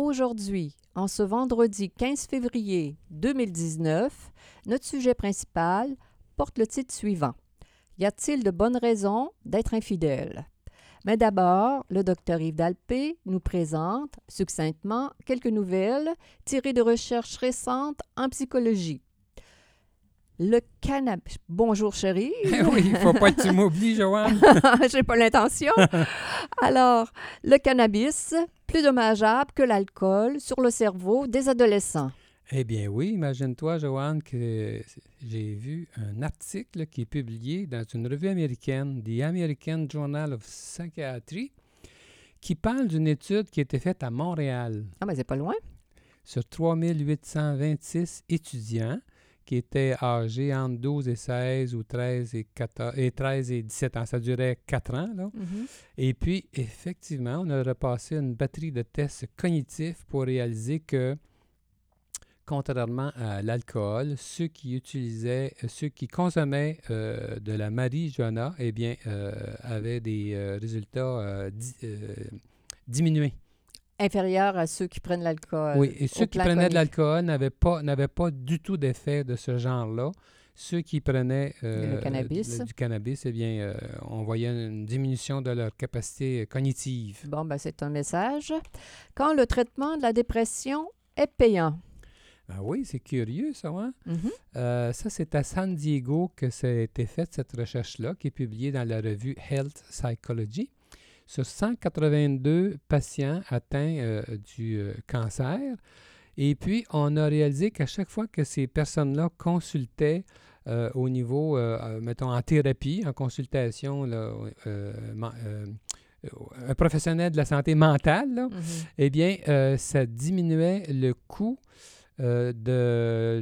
Aujourd'hui, en ce vendredi 15 février 2019, notre sujet principal porte le titre suivant. Y a-t-il de bonnes raisons d'être infidèle? Mais d'abord, le docteur Yves Dalpé nous présente succinctement quelques nouvelles tirées de recherches récentes en psychologie. Le cannabis. Bonjour, chérie. oui, il ne faut pas que tu m'oublies, Joanne. J'ai pas l'intention. Alors, le cannabis, plus dommageable que l'alcool sur le cerveau des adolescents. Eh bien oui, imagine-toi, Joanne, que j'ai vu un article qui est publié dans une revue américaine, The American Journal of Psychiatry, qui parle d'une étude qui a été faite à Montréal. Ah, mais c'est pas loin. Sur 3826 étudiants qui étaient âgés entre 12 et 16 ou 13 et, 14, et 13 et 17 ans. Ça durait 4 ans. Là. Mhm. Et puis, effectivement, on a repassé une batterie de tests cognitifs pour réaliser que contrairement à l'alcool, ceux qui utilisaient, euh, ceux qui consommaient euh, de la marijuana, eh bien, euh, avaient des résultats diminués. Inférieurs à ceux qui prennent l'alcool. Oui, et ceux qui prenaient de l'alcool n'avaient pas, n'avaient pas du tout d'effet de ce genre-là. Ceux qui prenaient le cannabis. du cannabis, eh bien, on voyait une diminution de leur capacité cognitive. Bon, ben, c'est un message. Quand le traitement de la dépression est payant. Ah oui, c'est curieux, ça. Hein? Mhm. Euh, ça, c'est à San Diego que ça a été fait, cette recherche-là, qui est publiée dans la revue Health Psychology. Sur 182 patients atteints euh, du euh, cancer. Et puis, on a réalisé qu'à chaque fois que ces personnes-là consultaient au niveau, mettons, en thérapie, en consultation, là, un professionnel de la santé mentale, là, Mhm. eh bien, ça diminuait le coût euh, de,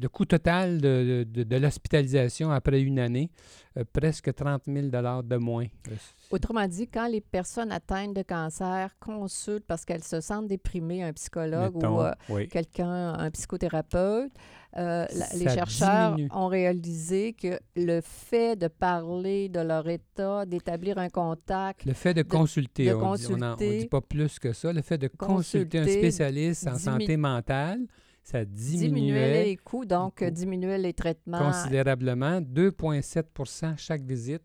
le coût total de, de, de l'hospitalisation après une année, euh, presque 30 000 de moins. Euh, Autrement dit, quand les personnes atteintes de cancer consultent parce qu'elles se sentent déprimées un psychologue mettons, ou euh, oui. quelqu'un, un psychothérapeute, euh, la- les chercheurs diminue. ont réalisé que le fait de parler de leur état, d'établir un contact, Le fait de consulter, de on consulter, dit pas plus que ça, le fait de consulter un spécialiste en santé mentale, ça diminuait diminuait les coûts, donc diminuait les traitements. considérablement, 2,7 chaque visite.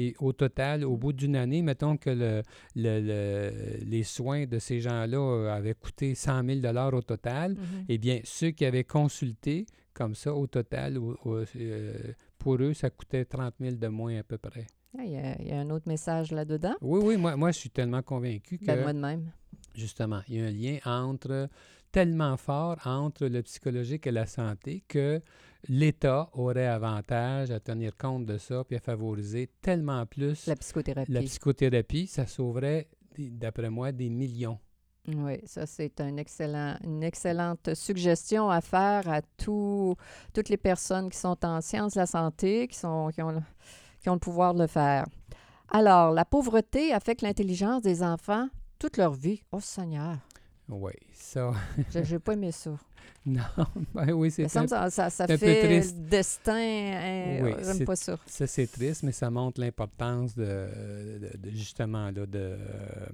Et au total, au bout d'une année, mettons que le, le- le- les soins de ces gens-là euh, avaient coûté 100 000 au total, Mhm. eh bien, ceux qui avaient consulté, comme ça, au total, au- au- euh, pour eux, ça coûtait 30 000 de moins à peu près. Ah, Il y, a, il y a un autre message là-dedans? Oui, oui, moi, moi je suis tellement convaincu que, Ben, moi de même. justement, il y a un lien entre, tellement fort entre le psychologique et la santé que l'État aurait avantage à tenir compte de ça puis à favoriser tellement plus La psychothérapie. la psychothérapie. Ça sauverait, d'après moi, des millions. Oui, ça, c'est un excellent, une excellente suggestion à faire à toutes les personnes qui sont en sciences de la santé, qui, sont, qui, ont, le- qui ont le pouvoir de le faire. Alors, la pauvreté affecte l'intelligence des enfants toute leur vie. Oh Seigneur, Oui, ça. j'ai j'ai pas aimé ça. non, ben oui, Ça, c'est ça, ça, ça peu fait triste. le destin. hein, Oui, J'aime pas ça. Ça, c'est triste, mais ça montre l'importance de, de- de- justement là, de, euh,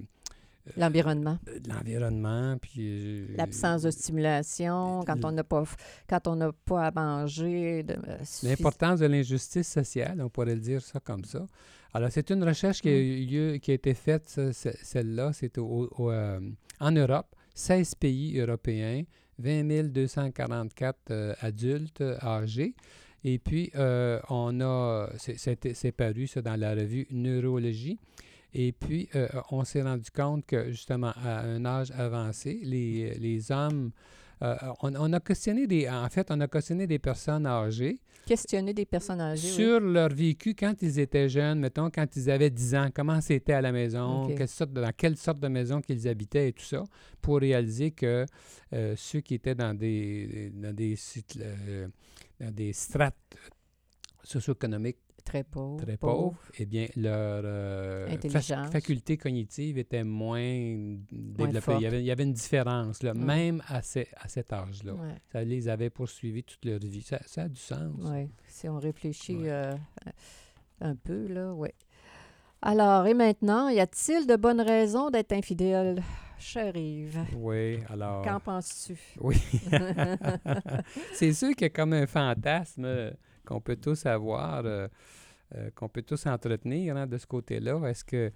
L'environnement. de l'environnement. Puis, euh, L'absence de stimulation, quand on n'a pas, quand on pas à manger. de- euh, L'importance de l'injustice sociale, on pourrait le dire ça comme ça. Alors, c'est une recherche qui a, Mm. eu qui a été faite, ça, ce- celle-là, c'est euh, en Europe, 16 pays européens, 20 244 euh, adultes euh, âgés. Et puis, euh, on a, c'est- paru ça dans la revue Neurologie. Et puis, on s'est rendu compte que, justement, à un âge avancé, les, les hommes euh, on, on a questionné des, en fait, on a questionné des personnes âgées Questionner des personnes âgées. oui. sur leur vécu quand ils étaient jeunes, mettons, quand ils avaient 10 ans, comment c'était à la maison, quelle sorte de- dans quelle sorte de maison qu'ils habitaient et tout ça, pour réaliser que euh, ceux qui étaient dans des, dans des, euh, dans des strates socio-économiques Très pauvre. très pauvres, eh bien, leur euh, fac- faculté cognitive était moins développée. Il y, avait, il y avait une différence, là, même à, ces- à cet âge-là. Ouais. Ça les avait poursuivis toute leur vie. Ça, ça a du sens. Oui, si on réfléchit Ouais. euh, un peu, là, oui. Alors, et maintenant, y a-t-il de bonnes raisons d'être infidèle, cher Yves? Oui, alors... Qu'en penses-tu? Oui. c'est sûr qu'il y a comme un fantasme euh, qu'on peut tous avoir, euh, euh, qu'on peut tous entretenir hein, de ce côté-là. Est-ce que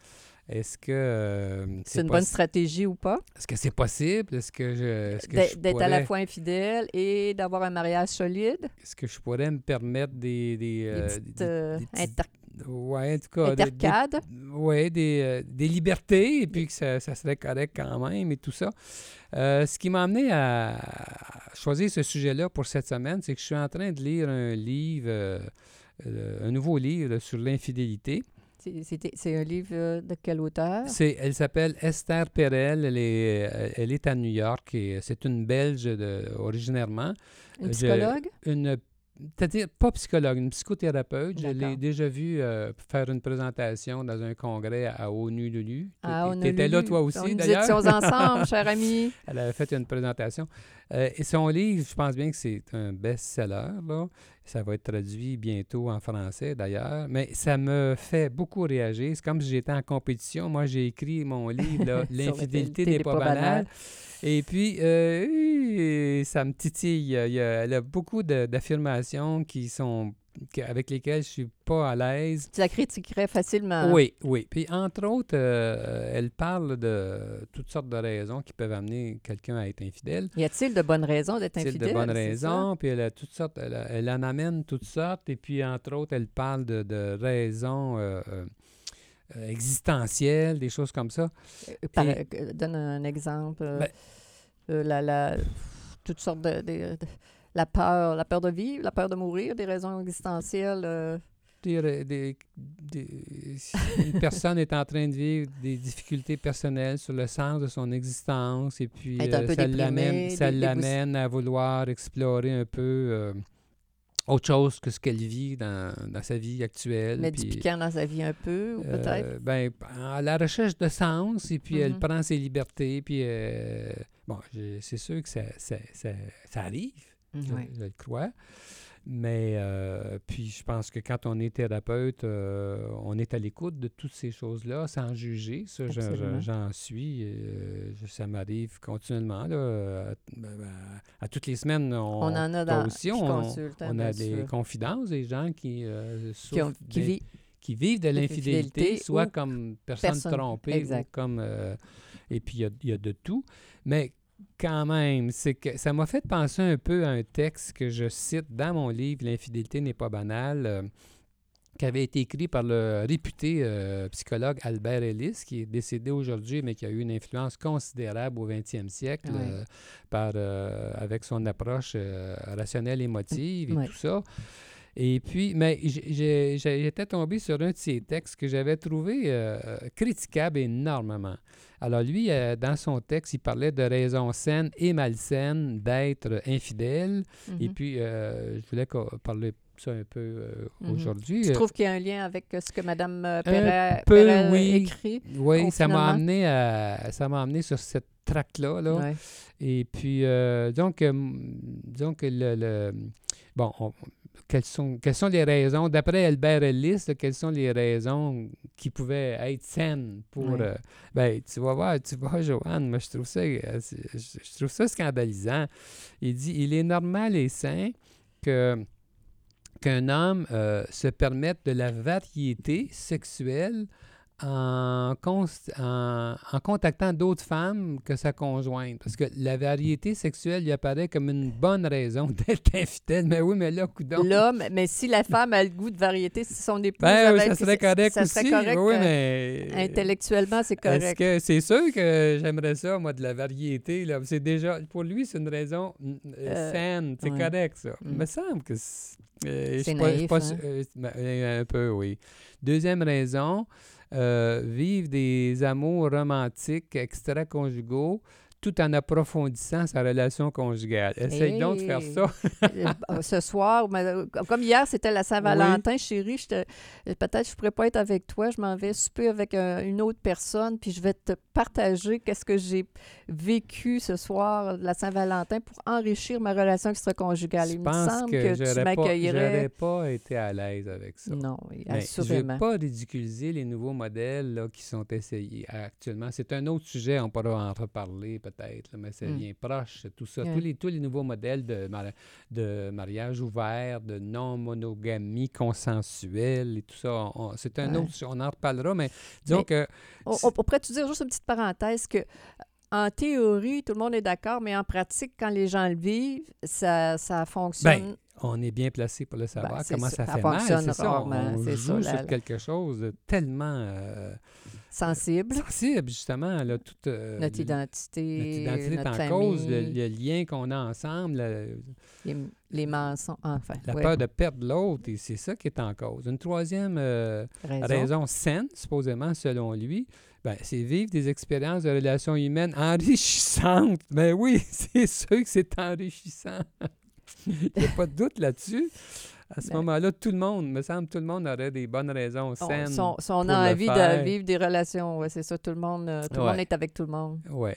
est-ce que euh, C'est une bonne stratégie ou pas? Est-ce que c'est possible? Est-ce que je est-ce que D'être d'être à la pourrais- fois infidèle et d'avoir un mariage solide? est-ce que je pourrais me permettre des des, Des petites des- des ouais, en tout cas, des-? Oui, des, euh, des libertés, et puis que ça, ça serait correct quand même, et tout ça. Euh, ce qui m'a amené à choisir ce sujet-là pour cette semaine, c'est que je suis en train de lire un livre, euh, un nouveau livre sur l'infidélité. C'est- un livre de quel auteur? Elle s'appelle Esther Perel, elle est, elle est à New York, et c'est une Belge de, originairement. Une je- psychologue? Une, c'est-à-dire pas psychologue, une psychothérapeute. Je l'ai déjà vue euh, faire une présentation dans un congrès à Honolulu. Ah, Tu étais là toi aussi Nous d'ailleurs? étions ensemble, cher ami. Elle avait fait une présentation. Euh, et son livre, je pense bien que c'est un best-seller. Ça va être traduit bientôt en français d'ailleurs. Mais ça me fait beaucoup réagir. C'est comme si j'étais en compétition. Moi, j'ai écrit mon livre, L'infidélité n'est pas banale. Et puis, euh, ça me titille. Il y a- beaucoup d'affirmations qui sont avec lesquelles je suis pas à l'aise. Tu la critiquerais facilement. Oui, oui. Puis, entre autres, euh, elle parle de toutes sortes de raisons qui peuvent amener quelqu'un à être infidèle. Y a-t-il de bonnes raisons d'être infidèle? de bonnes c'est ça? raisons, puis elle a toutes sortes, elle, a- elle en amène toutes sortes, et puis entre autres, elle parle de, de raisons euh, euh, existentielles, des choses comme ça. Par- Et- donne un exemple. Ben- la, la- toutes sortes de, de- de- La peur, la peur de vivre, la peur de mourir, des raisons existentielles. euh, Des, ra- des- des- si une personne est en train de vivre des difficultés personnelles sur le sens de son existence, et puis euh, ça l'amène ça à vouloir explorer un peu euh, autre chose que ce qu'elle vit dans, dans sa vie actuelle. mettre du piquant dans sa vie un peu, ou peut-être? Euh, ben, à la recherche de sens, et puis elle Mhm. prend ses libertés, puis bon, c'est sûr que ça, ça, ça, ça arrive, Ouais. je le crois. Mais euh, puis je pense que quand on est thérapeute, euh, on est à l'écoute de toutes ces choses-là sans juger. Ça, j'en suis. euh, ça m'arrive continuellement. Là, à, à- toutes les semaines, on, On en a dans. aussi, on, consultent, hein, on a des sûr, confidences des gens qui, euh, qui, ont- vivent de L'infidélité soit comme personne, personne- trompée, exact. ou comme... euh, et puis, il y y, a de tout. Mais quand même, c'est que ça m'a fait penser un peu à un texte que je cite dans mon livre « L'infidélité n'est pas banale euh, qui avait été écrit par le réputé euh, psychologue Albert Ellis, qui est décédé aujourd'hui, mais qui a eu une influence considérable au 20e siècle euh, par, avec son approche rationnelle émotive et tout ça. Et puis, mais j'étais tombé sur un de ses textes que j'avais trouvé euh, critiquable énormément. Alors lui, euh, dans son texte, il parlait de raisons saines et malsaines d'être infidèle. Et Mhm. puis, euh, je voulais parler de ça un peu euh, Mhm. aujourd'hui. Tu trouves qu'il y a un lien avec ce que Mme Perret, peu, Perret oui. écrit? oui, ça m'a amené à, ça m'a amené sur cette traque-là. Là. Ouais. Et puis, euh, donc, euh, le, le- bon, on- quelles, sont, quelles sont les raisons, d'après Albert Ellis, là, quelles sont les raisons qui pouvaient être saines pour... Euh, ben, tu vas voir, tu vois, Joanne, moi, je trouve ça, euh, je trouve ça scandalisant. Il dit, il est normal et sain que qu'un homme euh, se permette de la variété sexuelle en, en, en contactant d'autres femmes que sa conjointe. Parce que la variété sexuelle lui apparaît comme une bonne raison d'être infidèle. Mais oui, mais là, coudonc. L'homme, mais si la femme a le goût de variété, si son épouse Ben avait- ça serait correct ça aussi. serait correct, oui, euh. Intellectuellement, c'est Est-ce correct. que c'est sûr que j'aimerais ça, moi, de la variété. Là? C'est déjà, pour lui, c'est une raison euh, Euh, saine. C'est ouais. correct, ça. Mm. Il me semble que c'est. euh, naïf, pas hein? euh, ben, un peu, oui. Deuxième raison, vivre des amours romantiques extra-conjugaux tout en approfondissant sa relation conjugale. Essaye donc de faire ça. Euh, Ce soir, euh, comme hier, c'était la Saint-Valentin, chérie, je te- euh, peut-être je ne pourrais pas être avec toi, je m'en vais souper avec un- une autre personne, puis je vais te partager qu'est-ce que j'ai vécu ce soir de la Saint-Valentin pour enrichir ma relation extra-conjugale. Je Il me semble que, que, tu m'accueillerais. j'aurais pas été à l'aise avec ça. Non, Mais je ne assurément. pas ridiculiser les nouveaux modèles là, qui sont essayés actuellement. C'est un autre sujet, on pourra en reparler peut-être, mais ça Mm. vient proche, tout ça. Tous, les, tous les nouveaux modèles de, mari- de mariage ouvert, de non-monogamie consensuelle et tout ça, c'est un Ouais. autre sujet. On en reparlera, mais disons Mais- que... On, pourrait-tu dire juste une petite parenthèse que en théorie, tout le monde est d'accord, mais en pratique, quand les gens le vivent, ça, ça fonctionne. on est bien placé pour le savoir, Ben, c'est comment ça, ça, fait mal. fonctionne C'est ça, on, c'est joue ça, sur quelque chose de tellement euh, sensible. sensible, justement. Là, tout, euh, notre identité, Notre identité est en cause, le, famille, le lien qu'on a ensemble, les, les mensonges, enfin. la ouais, peur de perdre l'autre, et c'est ça qui est en cause. Une troisième euh, raison. raison saine, supposément, selon lui, ben, c'est vivre des expériences de relations humaines enrichissantes. Ben oui, c'est sûr que c'est enrichissant. Il n'y a pas de doute là-dessus. À ce Ben- moment-là, tout le monde, me semble, tout le monde aurait des bonnes raisons On, saines. si on- si on pour a le envie faire. de vivre des relations, ouais, c'est ça, tout le monde, euh, tout le monde est avec tout le monde. Oui.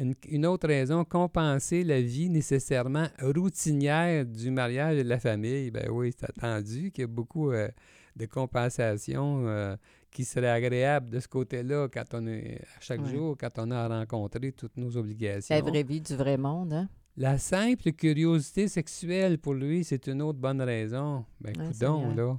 Une, une autre raison, compenser la vie nécessairement routinière du mariage et de la famille. Ben oui, c'est attendu qu'il y a beaucoup euh, de compensation euh, qui serait agréable de ce côté-là quand on est à chaque jour, quand on a à rencontrer toutes nos obligations. La vraie vie du vrai monde, hein? La simple curiosité sexuelle, pour lui, c'est une autre bonne raison. Ben, Ouais, coudonc, Seigneur. là.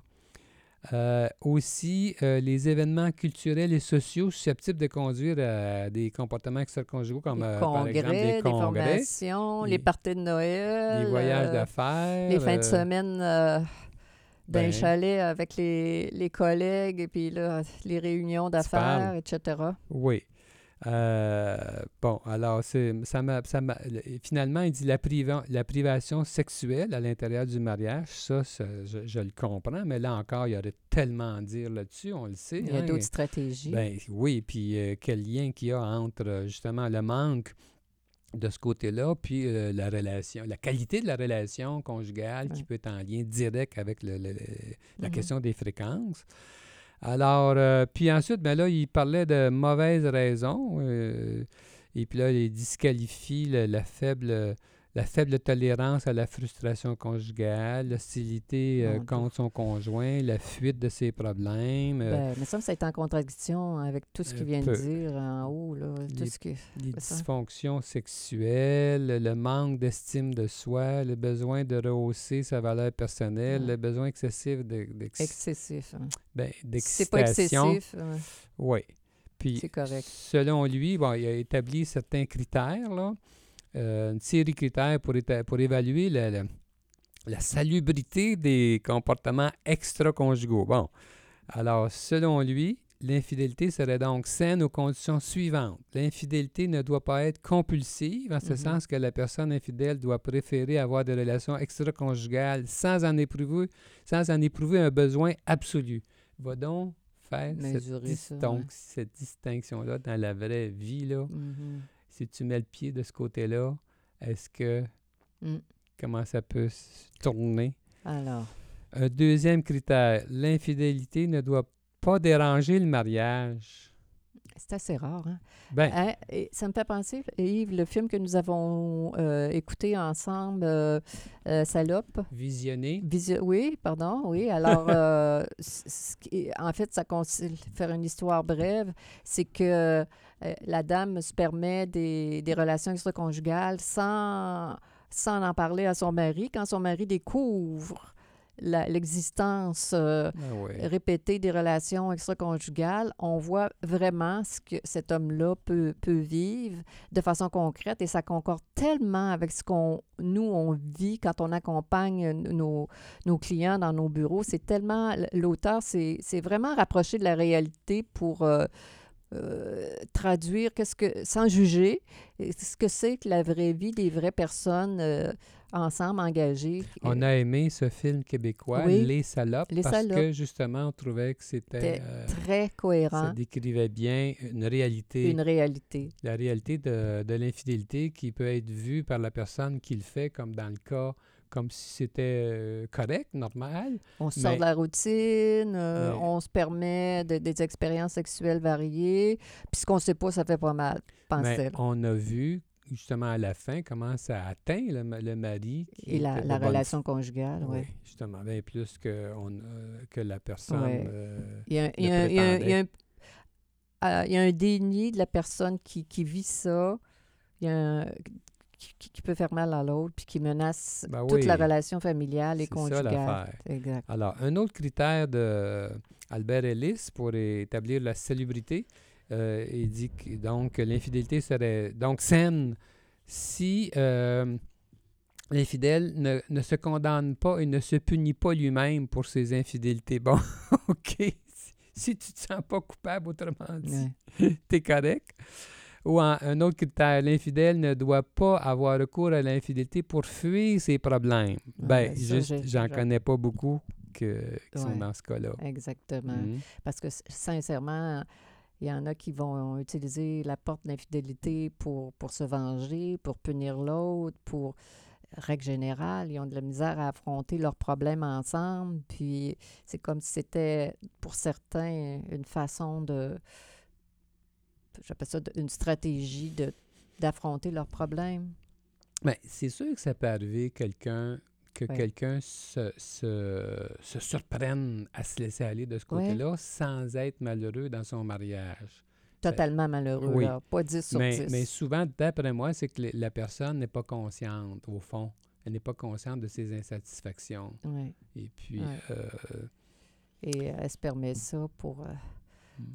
Euh, aussi, euh, les événements culturels et sociaux susceptibles de conduire à des comportements extra-conjugaux, comme les euh, congrès, par exemple des des congrès, formations, les, les- parties de Noël, les voyages euh, d'affaires. les fins de semaine d'un ben- chalet avec les, les collègues, et puis là, les réunions d'affaires, etc. Oui. Euh, bon, alors, c'est, ça m'a, ça m'a- le- finalement, il dit la, priva- la privation sexuelle à l'intérieur du mariage, ça, ça, je, je le comprends, mais là encore, il y aurait tellement à dire là-dessus, on le sait. Il y a hein. d'autres stratégies. Ben oui, puis euh, quel lien qu'il y a entre euh, justement le manque de ce côté-là, puis euh, la relation, la qualité de la relation conjugale qui peut être en lien direct avec le- le- le- la Mhm. question des fréquences. Alors, euh, puis ensuite, ben là, il parlait de mauvaises raisons, euh, et puis là, il disqualifie la faible la faible tolérance à la frustration conjugale, l'hostilité euh, contre son conjoint, la fuite de ses problèmes, euh, Ben, mais ça, ça est en contradiction avec tout ce qu'il vient peu. de dire en haut. Là, tout Les- ce que... les dysfonctions sexuelles, le manque d'estime de soi, le besoin de rehausser sa valeur personnelle, Ouais. le besoin excessif de- excessif. hein. ben, c'est pas excessif, Oui. Puis, c'est correct. selon lui, bon, il a établi certains critères, là, euh, une série de critères pour, pour évaluer la, la- la salubrité des comportements extra-conjugaux. Bon, alors, selon lui, l'infidélité serait donc saine aux conditions suivantes. L'infidélité ne doit pas être compulsive, en ce Mhm. sens que la personne infidèle doit préférer avoir des relations extra-conjugales sans en éprouver, sans en éprouver un besoin absolu. Va donc faire cette, ouais. cette distinction-là dans la vraie vie. Là. Mhm. Si tu mets le pied de ce côté-là, est-ce que Mm. comment ça peut se tourner? Alors, Un deuxième critère, l'infidélité ne doit pas déranger le mariage. c'est assez rare. Hein? Ben, Hein, et ça me fait penser, Yves, le film que nous avons euh, écouté ensemble, euh, euh, Salope. visionner. Visio- oui, pardon, oui. Alors, euh, en fait, ça consiste, faire une histoire brève, c'est que euh, la dame se permet des, des relations extra-conjugales sans, sans en parler à son mari. Quand son mari découvre l'existence euh, Ah répétée des relations extra-conjugales, on voit vraiment ce que cet homme-là peut, peut vivre de façon concrète et ça concorde tellement avec ce qu'on nous, on vit quand on accompagne nos, nos clients dans nos bureaux. C'est tellement, l'auteur, c'est c'est vraiment rapproché de la réalité pour euh, euh, traduire qu'est-ce que, sans juger, ce que c'est que la vraie vie des vraies personnes euh, ensemble engagées. On a aimé ce film québécois, Oui. Les Salopes, Les parce Salopes. que justement, on trouvait que c'était... Euh, très ça cohérent, décrivait bien une réalité, une réalité. la réalité de, de l'infidélité qui peut être vue par la personne qui le fait, comme dans le cas, comme si c'était euh, correct, normal. On sort Mais- de la routine, euh, Mais- on se permet de- des expériences sexuelles variées. Puis ce qu'on ne sait pas, ça fait pas mal, pensait on a vu justement à la fin comment ça atteint le, le mari. qui Et la, bonne relation conjugale, oui. Oui, justement, bien plus que, on, euh, que la personne. Ouais. euh, Il y a, un- il y le a un- il y a un- il y a un- prétendait. il y a un déni de la personne qui, qui vit ça, il y a un- qui, qui- qui peut faire mal à l'autre, puis qui menace Ben toute la relation familiale et C'est ça, conjugale. l'affaire. exact. Alors, un autre critère de Albert Ellis pour établir la salubrité, euh, il dit que donc l'infidélité serait donc saine si euh, l'infidèle ne, ne se condamne pas et ne se punit pas lui-même pour ses infidélités. Bon, OK. Si, si tu te sens pas coupable, autrement dit, Ouais. t'es correct. Ou en- un autre critère, l'infidèle ne doit pas avoir recours à l'infidélité pour fuir ses problèmes. Ben, juste, j'en connais pas beaucoup que, qui sont Ouais. dans ce cas-là. Exactement. Mhm. Parce que sincèrement, il y en a qui vont utiliser la porte de l'infidélité pour, pour se venger, pour punir l'autre, pour règle générale, ils ont de la misère à affronter leurs problèmes ensemble. Puis c'est comme si c'était pour certains une façon de, j'appelle ça une stratégie de d'affronter leurs problèmes. Ben, c'est sûr que ça peut arriver quelqu'un que Ouais. quelqu'un se, se, se surprenne à se laisser aller de ce Ouais. côté-là sans être malheureux dans son mariage. Totalement malheureux, oui. là. Pas 10 sur Mais, 10. mais souvent, d'après moi, c'est que la personne n'est pas consciente, au fond. Elle n'est pas consciente de ses insatisfactions. Ouais. Et puis, euh, Et elle se permet ça pour euh.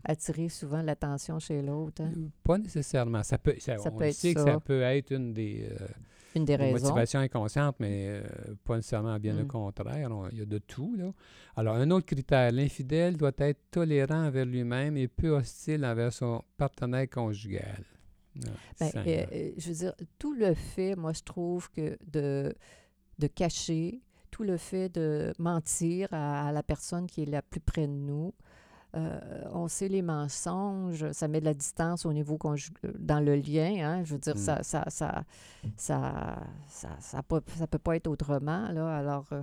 Attirer souvent l'attention chez l'autre. hein? pas nécessairement. Ça peut, ça, Ça on peut le être sait que ça. peut être une des, euh, Une des raisons. motivations inconscientes, mais euh, pas nécessairement bien le Mm. contraire. On- Il y a de tout. Là. Alors, un autre critère, l'infidèle doit être tolérant envers lui-même et peu hostile envers son partenaire conjugal. Ah, Ben, euh, euh, je veux dire, tout le fait, moi, je trouve que de, de cacher, tout le fait de mentir à, à la personne qui est la plus près de nous, euh, on sait les mensonges, ça met de la distance au niveau conju- dans le lien. Hein, je veux dire, Mm. ça ça ça ça ça, ça, peut, ça peut pas être autrement. Là, alors, euh,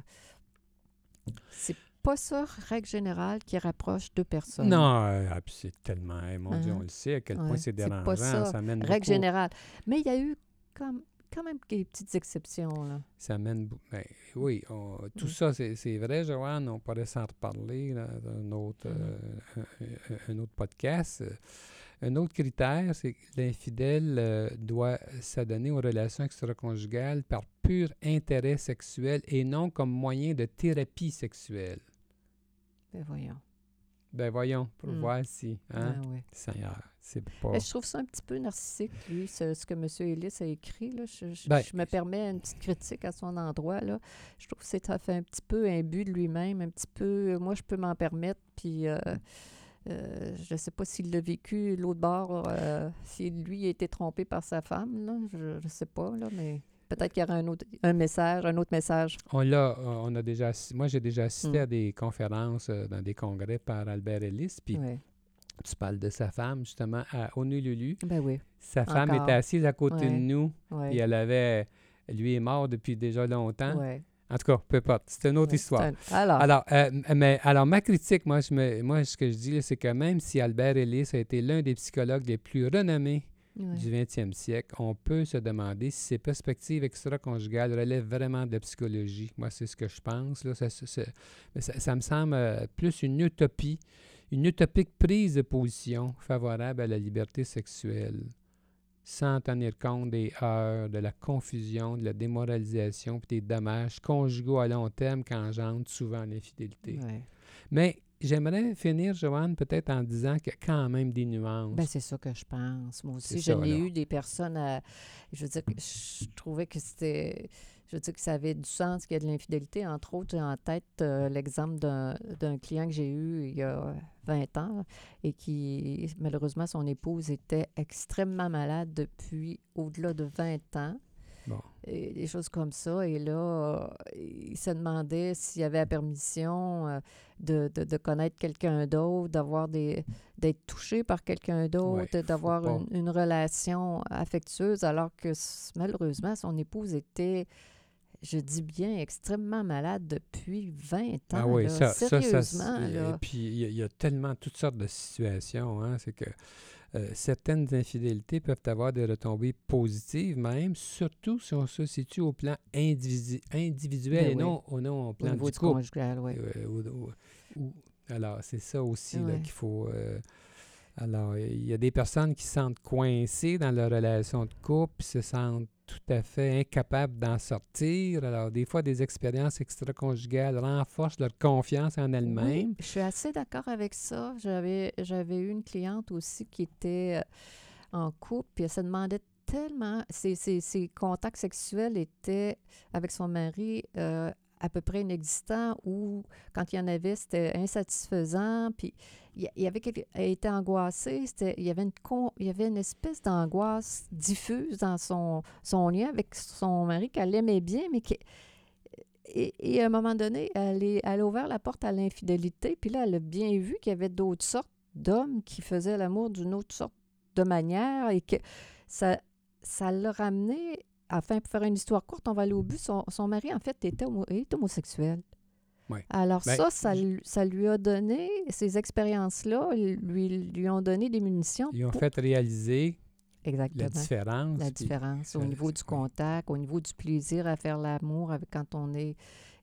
c'est pas ça, règle générale, qui rapproche deux personnes. non, euh, ah, c'est tellement, eh, mon Dieu, Hein? on le sait à quel Ouais, point c'est c'est pas dérangeant. ça. Ça mène Règle beaucoup- générale. Mais il y a eu comme, quand même des petites exceptions. Là. Ça mène. bou- ben, oui, on- tout Mm. ça, c'est vrai, Joanne. On pourrait s'en reparler là, dans un autre, Mm. euh, un, un- un autre podcast. Un autre critère, c'est que l'infidèle euh, doit s'adonner aux relations extraconjugales par pur intérêt sexuel et non comme moyen de thérapie sexuelle. Ben voyons. Ben voyons, pour Mm. voir si. Hein? Ah ouais. Seigneur, c'est pas. Je trouve ça un petit peu narcissique, lui, ce, ce que M. Ellis a écrit. Là. Je, je- Ben- je me permets une petite critique à son endroit. Là. Je trouve que c'est- fait un petit peu imbu de lui-même, un petit peu. Moi, je peux m'en permettre. Puis, euh, euh, je ne sais pas s'il l'a vécu l'autre bord, euh, si lui a été trompé par sa femme. Là. Je ne sais pas, là, mais peut-être qu'il y aura un autre un message, un autre message. On l'a, on a déjà, moi j'ai déjà assisté Mm. à des conférences euh, dans des congrès par Albert Ellis, puis Ouais. tu parles de sa femme justement à Honolulu. Ben oui. Sa femme Encore. était assise à côté de nous, Ouais. puis elle avait, lui est mort depuis déjà longtemps. Ouais. En tout cas, peu importe, c'est une autre histoire. un- Alors, Alors, euh, mais, alors, ma critique, moi, je me, moi, ce que je dis, c'est que même si Albert Ellis a été l'un des psychologues les plus renommés ouais. du 20e siècle, on peut se demander si ces perspectives extra-conjugales relèvent vraiment de la psychologie. Moi, c'est ce que je pense. Là. Ça, ça- ça- mais ça- ça me semble euh, plus une utopie, une utopique prise de position favorable à la liberté sexuelle. sans tenir compte des heures, de la confusion, de la démoralisation, puis des dommages conjugaux à long terme qu'engendre souvent l'infidélité. Ouais. Mais j'aimerais finir, Joanne, peut-être en disant qu'il y a quand même des nuances. Ben, c'est ça que je pense. Moi aussi, C'est je ça, l'ai là. eu des personnes à. Je veux dire, que je trouvais que c'était. Je veux dire que ça avait du sens qu'il y a de l'infidélité. Entre autres, j'ai en tête euh, l'exemple d'un d'un client que j'ai eu il y a 20 ans et qui, malheureusement, son épouse était extrêmement malade depuis au-delà de 20 ans. Bon. Et des choses comme ça. Et là, il se demandait s'il y avait la permission euh, de, de- de connaître quelqu'un d'autre, d'avoir des d'être touché par quelqu'un d'autre, d'avoir une, une relation affectueuse, alors que malheureusement, son épouse était, je dis bien, extrêmement malade depuis 20 ans. Ah oui, là. ça, ça, ça, Sérieusement, c'est- là. Et puis, il y, y a tellement toutes sortes de situations. Hein, c'est que euh, certaines infidélités peuvent avoir des retombées positives, même, surtout si on se situe au plan individu- individuel Ben et oui. non, au, non au Au plan niveau du du couple. conjugal, oui. Euh, alors, c'est ça aussi Ouais. qu'il faut. euh, alors, il y a des personnes qui se sentent coincées dans leur relation de couple, se sentent tout à fait incapables d'en sortir. Alors, des fois, des expériences extra-conjugales renforcent leur confiance en elles-mêmes. Oui, je suis assez d'accord avec ça. J'avais, j'avais eu une cliente aussi qui était euh, en couple, puis elle se demandait tellement, ses, ses- ses contacts sexuels étaient avec son mari euh, à peu près inexistants ou quand il y en avait, c'était insatisfaisant. Puis il y, avait quelque- elle était angoissée, c'était, il, y avait une il y avait une espèce d'angoisse diffuse dans son, son lien avec son mari qu'elle aimait bien, mais qui, et, et à un moment donné, elle, est- elle a ouvert la porte à l'infidélité, puis là, elle a bien vu qu'il y avait d'autres sortes d'hommes qui faisaient l'amour d'une autre sorte de manière et que ça, ça l'a ramené, enfin, pour faire une histoire courte, on va aller au but, son, son mari, en fait, était homo- est homosexuel. Ouais. Alors Ben, ça, ça, ça lui a donné, ces expériences-là, lui, lui ont donné des munitions. Ils ont pour- fait réaliser Exactement. la différence. La puis- différence au niveau du contact, au niveau du plaisir à faire l'amour quand on est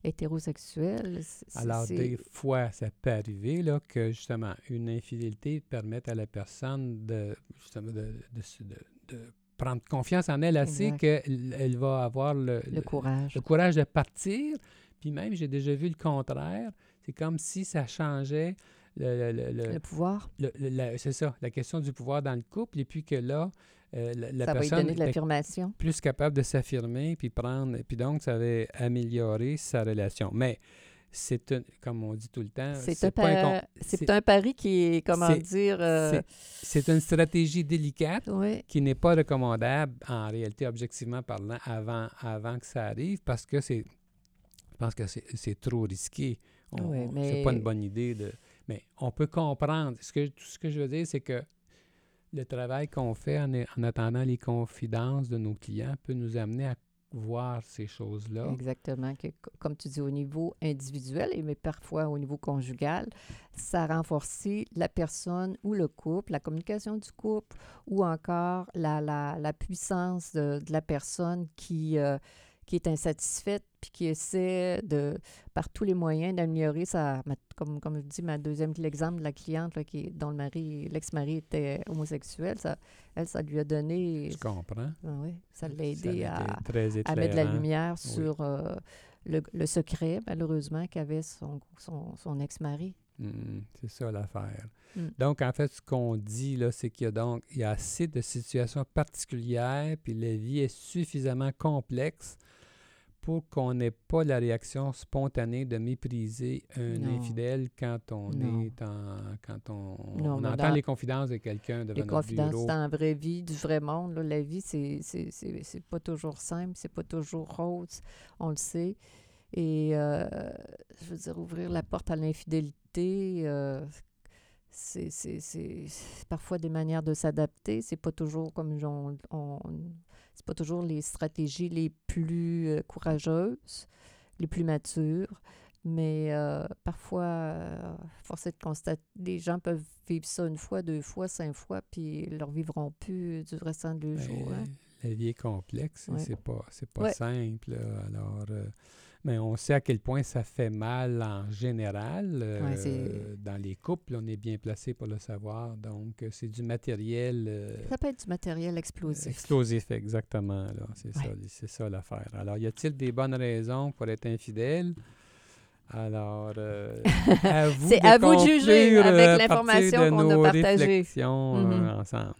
hétérosexuel. Alors, des fois, ça peut arriver là, que justement, une infidélité permette à la personne de, justement, de, de de- de prendre confiance en elle assez Exact. qu'elle elle va avoir le, le courage. le courage de partir. Puis même, j'ai déjà vu le contraire. C'est comme si ça changeait le, le- le- Le pouvoir, le- le- la- c'est ça, la question du pouvoir dans le couple. Et puis que là, euh, la, la ça va lui personne donner de était l'affirmation. plus capable de s'affirmer, puis prendre, puis donc ça avait amélioré sa relation. Mais c'est un, comme on dit tout le temps, C'est un, pas c'est c'est- un pari qui est, comment dire... euh, c'est une stratégie délicate oui, qui n'est pas recommandable en réalité, objectivement parlant, avant, avant que ça arrive, parce que c'est, je pense que c'est, c'est trop risqué. Oui, mais- C'est pas une bonne idée de. Mais on peut comprendre. Ce que, tout ce que je veux dire, c'est que le travail qu'on fait en, en attendant les confidences de nos clients peut nous amener à voir ces choses-là. exactement. Que, co- comme tu dis, au niveau individuel, mais parfois au niveau conjugal, ça renforce la personne ou le couple, la communication du couple, ou encore la, la, la puissance de, de la personne qui, euh, qui est insatisfaite puis qui essaie de, par tous les moyens d'améliorer sa, ma- comme, comme je dis, ma deuxième, l'exemple de la cliente là, qui, dont le mari, l'ex-mari était homosexuel, ça, elle, ça lui a donné, Je comprends. ah oui, ça l'a aidé à, à mettre de la lumière Oui. sur euh, le, le secret, malheureusement, qu'avait son, son, son ex-mari. Mm, c'est ça l'affaire. Mm. Donc, en fait, ce qu'on dit, là, c'est qu'il y a donc il y a assez de situations particulières, puis la vie est suffisamment complexe pour qu'on n'ait pas la réaction spontanée de mépriser un Non. infidèle quand on Non. est en quand on, Non, on mais entend les confidences de quelqu'un devant Les notre confidences bureau. dans la vraie vie, du vrai monde, là, la vie, c'est c'est- c'est- c'est pas toujours simple, c'est pas toujours rose, on le sait. Et euh, je veux dire, ouvrir la porte à l'infidélité, euh, c'est c'est- c'est- c'est parfois des manières de s'adapter. C'est pas toujours comme on, on- c'est pas toujours les stratégies les plus euh, courageuses, les plus matures. Mais euh, parfois, euh, force est de constater, les gens peuvent vivre ça une fois, deux fois, cinq fois, puis ils ne leur vivront plus du restant de leur Ben, jour. hein. La vie est complexe, Ouais. c'est pas c'est pas Ouais. simple. Alors, euh, Mais on sait à quel point ça fait mal en général. euh, Ouais, dans les couples, on est bien placé pour le savoir. Donc, euh, c'est du matériel euh, Ça peut être du matériel explosif. explosif, exactement. C'est ça, Ouais. ça l'affaire. Alors, y a-t-il des bonnes raisons pour être infidèle? Alors, euh, à vous C'est de à vous de juger avec l'information qu'on a partagée. Mhm. ensemble.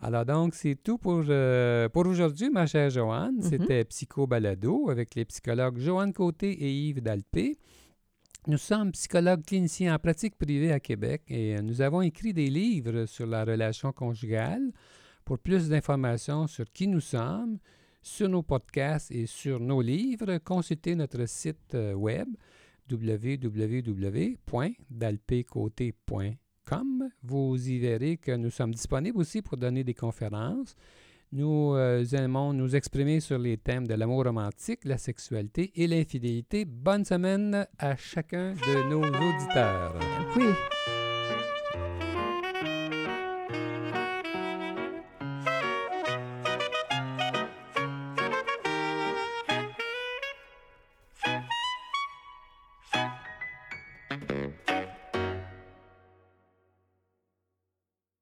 Alors donc, c'est tout pour, euh, pour aujourd'hui, ma chère Joanne. Mhm. C'était Psycho Balado avec les psychologues Joanne Côté et Yves Dalpé. Nous sommes psychologues cliniciens en pratique privée à Québec et euh, nous avons écrit des livres sur la relation conjugale. Pour plus d'informations sur qui nous sommes, sur nos podcasts et sur nos livres, consultez notre site euh, web www.dalpécoté.com. Vous y verrez que nous sommes disponibles aussi pour donner des conférences. Nous euh, aimons nous exprimer sur les thèmes de l'amour romantique, la sexualité et l'infidélité. Bonne semaine à chacun de nos auditeurs. Oui.